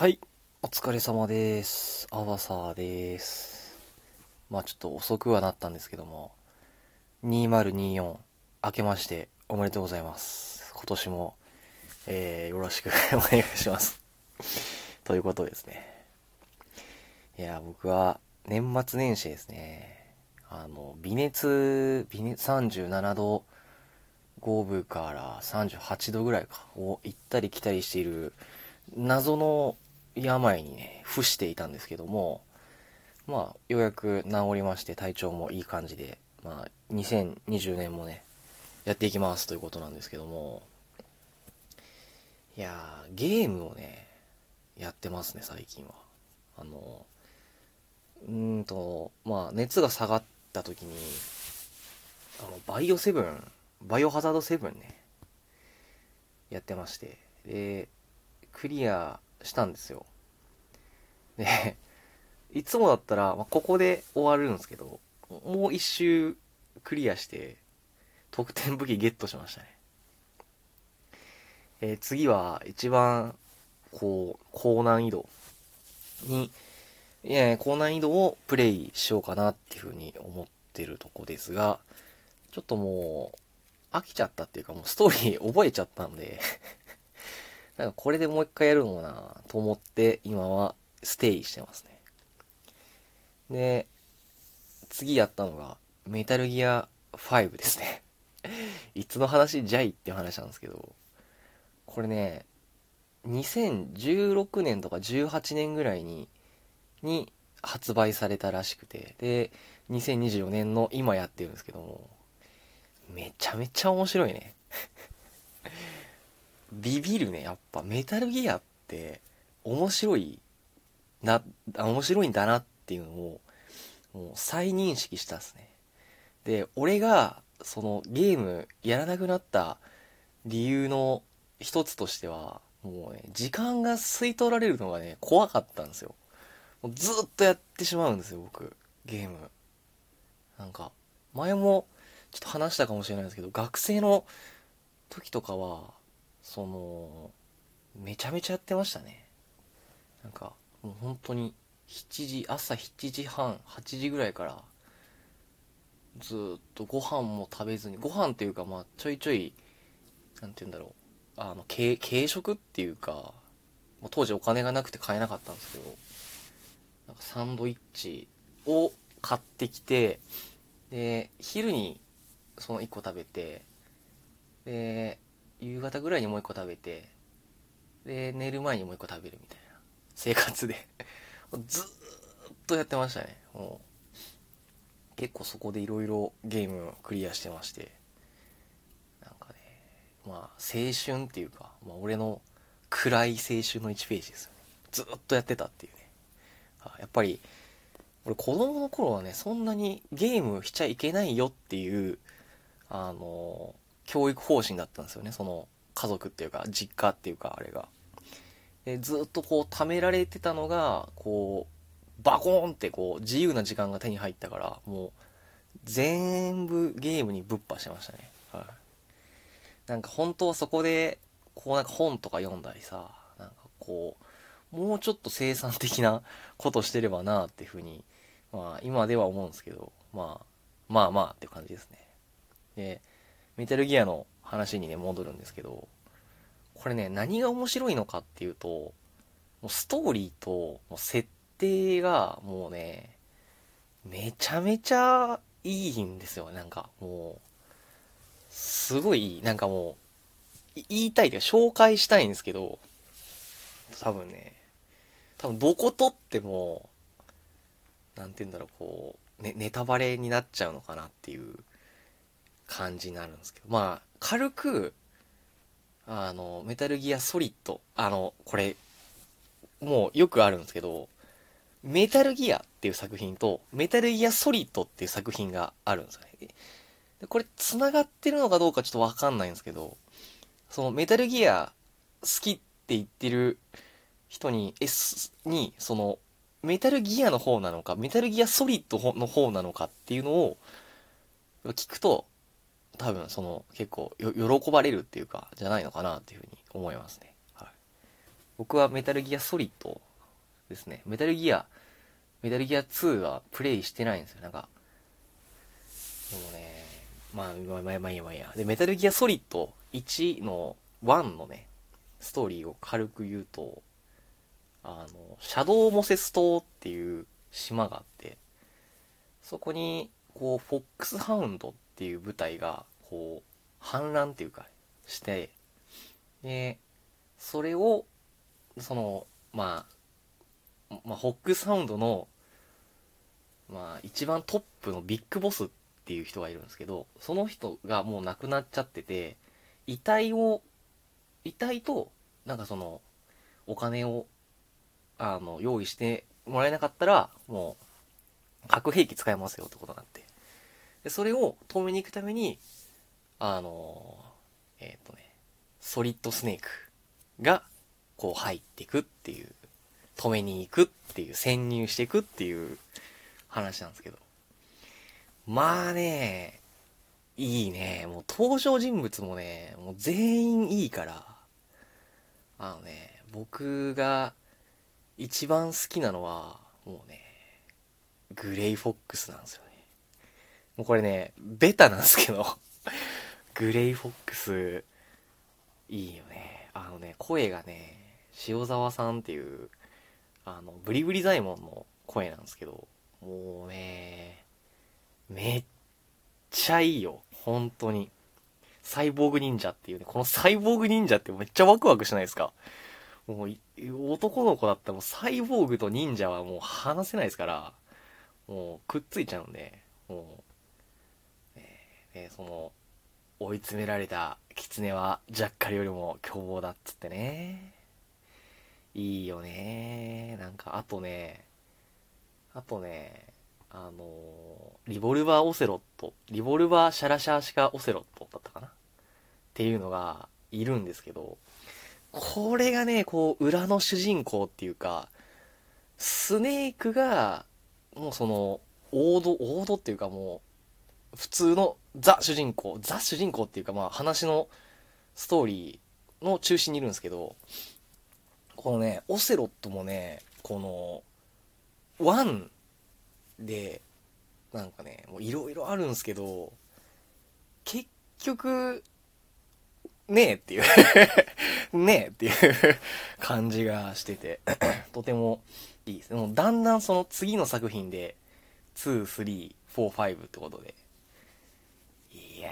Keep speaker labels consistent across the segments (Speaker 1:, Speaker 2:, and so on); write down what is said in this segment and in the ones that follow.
Speaker 1: はい、お疲れ様です。アバサーです。まあちょっと遅くはなったんですけども、2024明けましておめでとうございます。今年も、えー、よろしく お願いします。ということですね。いや、僕は年末年始ですね、あの、微熱、微熱37度5分から38度ぐらいか、を行ったり来たりしている謎の病にね、伏していたんですけども、まあ、ようやく治りまして体調もいい感じで、まあ、2020年もね、やっていきますということなんですけども、いやー、ゲームをね、やってますね、最近は。あの、うーんと、まあ、熱が下がった時に、あの、バイオセブン、バイオハザードセブンね、やってまして、で、クリアしたんですよ。で、いつもだったら、まあ、ここで終わるんですけど、もう一周クリアして、得点武器ゲットしましたね。えー次は一番、こう、高難易度に、いや高難易度をプレイしようかなっていうふうに思ってるとこですが、ちょっともう、飽きちゃったっていうかもうストーリー覚えちゃったんで、なんかこれでもう一回やるのもなと思って今はステイしてますね。で、次やったのがメタルギア5ですね。いつの話？じゃいっていう話なんですけど、これね、2016年とか18年ぐらいに、に発売されたらしくて、で、2024年の今やってるんですけども、めちゃめちゃ面白いね。ビビるね、やっぱメタルギアって面白いな、面白いんだなっていうのを、もう再認識したっすね。で、俺が、そのゲームやらなくなった理由の一つとしては、もうね、時間が吸い取られるのがね、怖かったんですよ。もうずっとやってしまうんですよ、僕。ゲーム。なんか、前もちょっと話したかもしれないですけど、学生の時とかは、その、めちゃめちゃやってましたね。なんか、もう本当に、7時、朝7時半、8時ぐらいから、ずっとご飯も食べずに、ご飯っていうか、まあ、ちょいちょい、なんて言うんだろう、あの、軽、軽食っていうか、もう当時お金がなくて買えなかったんですけど、なんかサンドイッチを買ってきて、で、昼にその1個食べて、で、夕方ぐらいにもう1個食べて、で、寝る前にもう1個食べるみたいな生活で、ずーっとやってましたね。もう結構そこでいろいろゲームクリアしてまして、なんかね、まあ、青春っていうか、まあ、俺の暗い青春の1ページですよね。ずーっとやってたっていうね。やっぱり、俺子供の頃はね、そんなにゲームしちゃいけないよっていう、あの、教育方針だったんですよね。その、家族っていうか、実家っていうか、あれが。でずっとこう、貯められてたのが、こう、バコーンってこう、自由な時間が手に入ったから、もう、全部ゲームにぶっ破してましたね。はい。なんか本当はそこで、こうなんか本とか読んだりさ、なんかこう、もうちょっと生産的なことしてればなっていうふうに、まあ今では思うんですけど、まあ、まあまあっていう感じですね。で、メタルギアの話にね、戻るんですけど、これね、何が面白いのかっていうと、もうストーリーともう設定がもうね、めちゃめちゃいいんですよ。なんかもう、すごい。なんかもう、言いたいというか紹介したいんですけど、多分ね、多分どこ撮っても、なんて言うんだろう、こう、ね、ネタバレになっちゃうのかなっていう感じになるんですけど、まあ、軽く、あの、メタルギアソリッド、あの、これ、もうよくあるんですけど、メタルギアっていう作品と、メタルギアソリッドっていう作品があるんですよね。でこれ、繋がってるのかどうかちょっとわかんないんですけど、そのメタルギア好きって言ってる人に、S に、その、メタルギアの方なのか、メタルギアソリッドの方なのかっていうのを聞くと、多分その結構喜ばれるっていうか、じゃないのかなっていうふうに思いますね。はい。僕はメタルギアソリッドですね。メタルギア、メタルギア2はプレイしてないんですよ。なんか、でもね、まあ、まあ、まあ、まあいいや、まあいいや。で、メタルギアソリッド1の、1のね、ストーリーを軽く言うと、あの、シャドウモセス島っていう島があって、そこに、こう、フォックスハウンドっていう部隊が、こう、反乱っていうか、して、で、それを、その、まあ、まあ、フォックスハウンドの、まあ、一番トップのビッグボスっていう人がいるんですけど、その人がもう亡くなっちゃってて、遺体を、遺体と、なんかその、お金を、あの、用意してもらえなかったら、もう、核兵器使えますよってことになって。で、それを止めに行くために、あの、えっ、ー、とね、ソリッドスネークが、こう入っていくっていう、止めに行くっていう、潜入していくっていう話なんですけど。まあね、いいね。もう登場人物もね、もう全員いいから、あのね、僕が一番好きなのは、もうね、グレイフォックスなんですよね。もうこれね、ベタなんですけどグレイフォックス、いいよね。あのね、声がね、塩沢さんっていう、あの、ブリブリザイモンの声なんですけど、もうね、めっちゃいいよ。本当に。サイボーグ忍者っていうね、このサイボーグ忍者ってめっちゃワクワクしないですか？もう、男の子だったらもうサイボーグと忍者はもう話せないですから、もうくっついちゃうんで、もう、えー、その、追い詰められた狐はジャッカルよりも凶暴だっつってね。いいよね。なんか、あとね、あとね、あのリボルバーオセロット、リボルバーシャラシャーシカオセロットだったかな？っていうのがいるんですけど、これがね、こう、裏の主人公っていうか、スネークが、もうその、王道、王道っていうかもう、普通のザ主人公、ザ主人公っていうかまあ話のストーリーの中心にいるんですけど、このね、オセロットもね、この、ワンで、なんかね、もういろいろあるんですけど、結局、ねえっていう ねえっていう感じがしてて とてもいいですね。もうだんだんその次の作品で、2、3、4、5ってことで、いや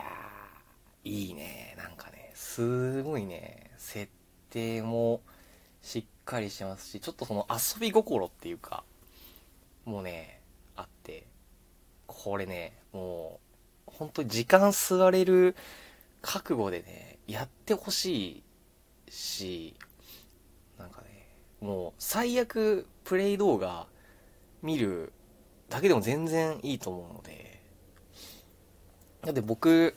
Speaker 1: ー、いいね。なんかね、すごいね、設定もしっかりしてますし、ちょっとその遊び心っていうか、もうね、あって、これね、もう、本当に時間吸われる覚悟でね、やってほしいし、なんかね、もう最悪プレイ動画見るだけでも全然いいと思うので、だって僕、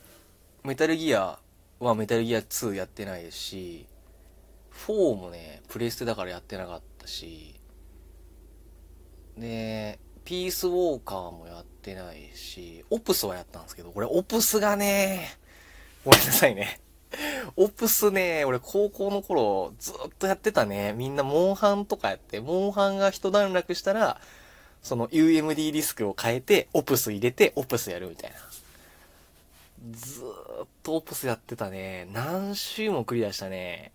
Speaker 1: メタルギアはメタルギア2やってないし、4もね、プレイステだからやってなかったし、で、ピースウォーカーもやってないし、オプスはやったんですけど、これオプスがね、ごめんなさいね。オプスね、俺高校の頃ずっとやってたね。みんなモンハンとかやって、モンハンが一段落したら、その UMD ディスクを変えて、オプス入れて、オプスやるみたいな。ずーっとオプスやってたね。何周もクリアしたね。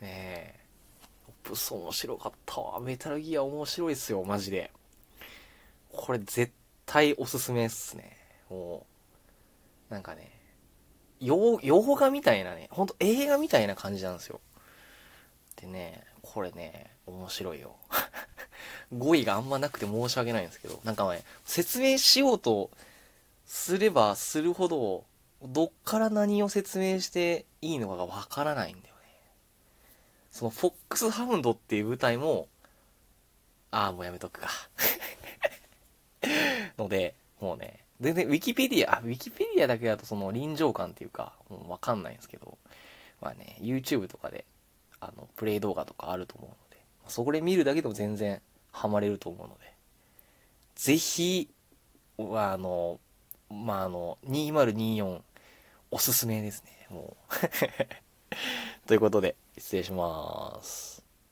Speaker 1: ねえ。オプス面白かったわ。メタルギア面白いっすよ、マジで。これ絶対おすすめっすね。もう、なんかね、洋画みたいなね、ほんと映画みたいな感じなんですよ。でね、これね、面白いよ。語彙があんまなくて申し訳ないんですけど、なんかね、説明しようとすればするほど、どっから何を説明していいのかがわからないんだよね。そのフォックスハウンドっていう舞台も、ああ、もうやめとくか。ので、もうね、全然ウィキペディア、ウィキペディアだけだとその臨場感っていうか、もうわかんないんですけど、まあね、YouTube とかで、あの、プレイ動画とかあると思うので、そこで見るだけでも全然ハマれると思うので、ぜひ、あの、まあ、あの、2024、おすすめですね、もう。ということで、失礼します。